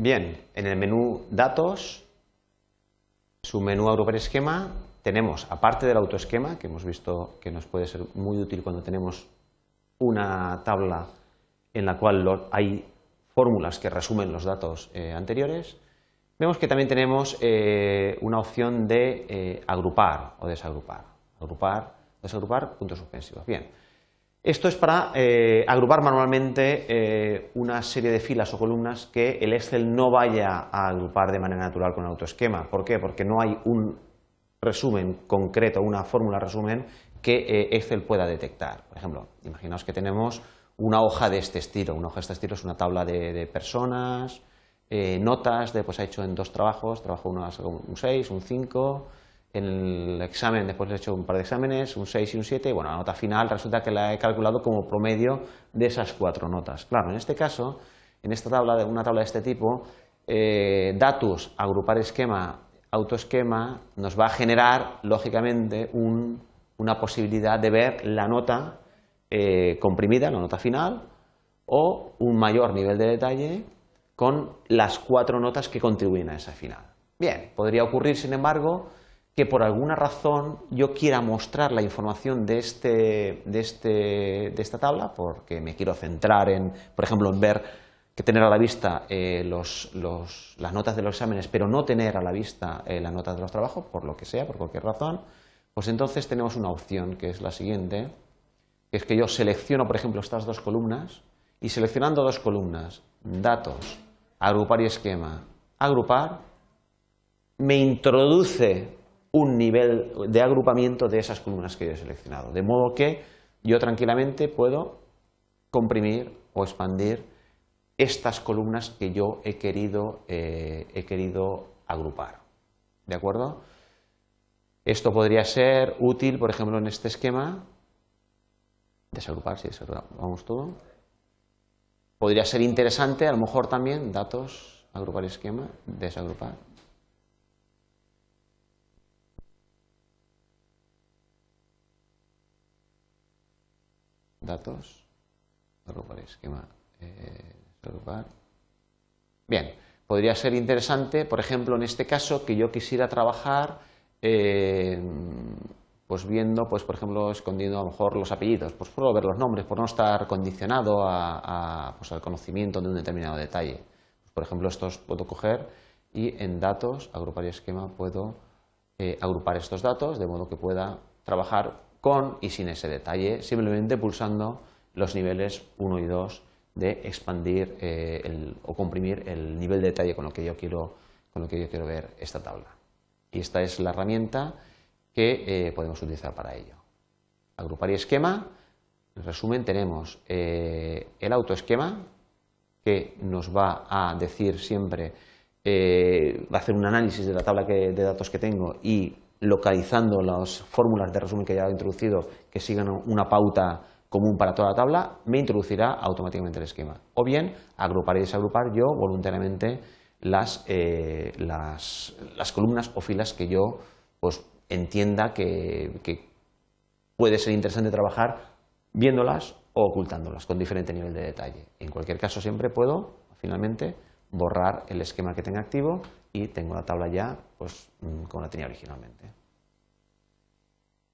Bien, en el menú Datos, su menú Agrupar Esquema, tenemos, aparte del autoesquema, que hemos visto que nos puede ser muy útil cuando tenemos una tabla en la cual hay fórmulas que resumen los datos eh, anteriores, vemos que también tenemos eh, una opción de eh, agrupar o desagrupar. Agrupar, desagrupar, puntos suspensivos. Bien, esto es para agrupar manualmente una serie de filas o columnas que el Excel no vaya a agrupar de manera natural con el autoesquema. ¿Por qué? Porque no hay un resumen concreto, una fórmula resumen que Excel pueda detectar. Por ejemplo, imaginaos que tenemos una hoja de este estilo. Una hoja de este estilo es una tabla de, personas, eh, notas, de, pues ha hecho en dos trabajos, trabajo uno un 6, un 5, en el examen después he hecho un par de exámenes, un 6 y un 7, y bueno, la nota final resulta que la he calculado como promedio de esas cuatro notas. Claro, en este caso, en esta tabla, una tabla de este tipo, eh, datos, agrupar esquema, autoesquema, nos va a generar, lógicamente, una posibilidad de ver la nota eh, comprimida, la nota final, o un mayor nivel de detalle con las cuatro notas que contribuyen a esa final. Bien, podría ocurrir, sin embargo, que por alguna razón yo quiera mostrar la información de, este, de, este, de esta tabla, porque me quiero centrar en, por ejemplo, en ver que tener a la vista eh, los, las notas de los exámenes, pero no tener a la vista eh, las notas de los trabajos, por lo que sea, por cualquier razón, pues entonces tenemos una opción que es la siguiente, es que yo selecciono, por ejemplo, estas dos columnas y seleccionando dos columnas, datos, agrupar y esquema, agrupar, me introduce un nivel de agrupamiento de esas columnas que yo he seleccionado. De modo que yo tranquilamente puedo comprimir o expandir estas columnas que yo he querido, eh, he querido agrupar. ¿De acuerdo? Esto podría ser útil, por ejemplo, en este esquema, Desagrupar, sí, vamos todo. Podría ser interesante, a lo mejor también, datos, agrupar esquema, desagrupar. Datos, agrupar esquema, eh, desagrupar. Bien, podría ser interesante, por ejemplo, en este caso, que yo quisiera trabajar eh, pues viendo, pues por ejemplo, escondiendo a lo mejor los apellidos, pues puedo ver los nombres, por no estar condicionado a, pues, al conocimiento de un determinado detalle. Pues, por ejemplo, estos puedo coger y en datos, agrupar y esquema, puedo eh, agrupar estos datos de modo que pueda trabajar con y sin ese detalle, simplemente pulsando los niveles 1 y 2 de expandir eh, o comprimir el nivel de detalle con lo que yo quiero, con lo que yo quiero ver esta tabla. Y esta es la herramienta que eh, podemos utilizar para ello. Agrupar y esquema. En resumen, tenemos eh, el autoesquema, que nos va a decir siempre, eh, va a hacer un análisis de la tabla de datos que tengo y localizando las fórmulas de resumen que ya he introducido que sigan una pauta común para toda la tabla, me introducirá automáticamente el esquema. O bien, agrupar y desagrupar yo voluntariamente las, las, las columnas o filas que yo pues, entienda que, puede ser interesante trabajar viéndolas o ocultándolas con diferente nivel de detalle. En cualquier caso, siempre puedo, finalmente, borrar el esquema que tenga activo y tengo la tabla ya pues, mm, como la tenía originalmente.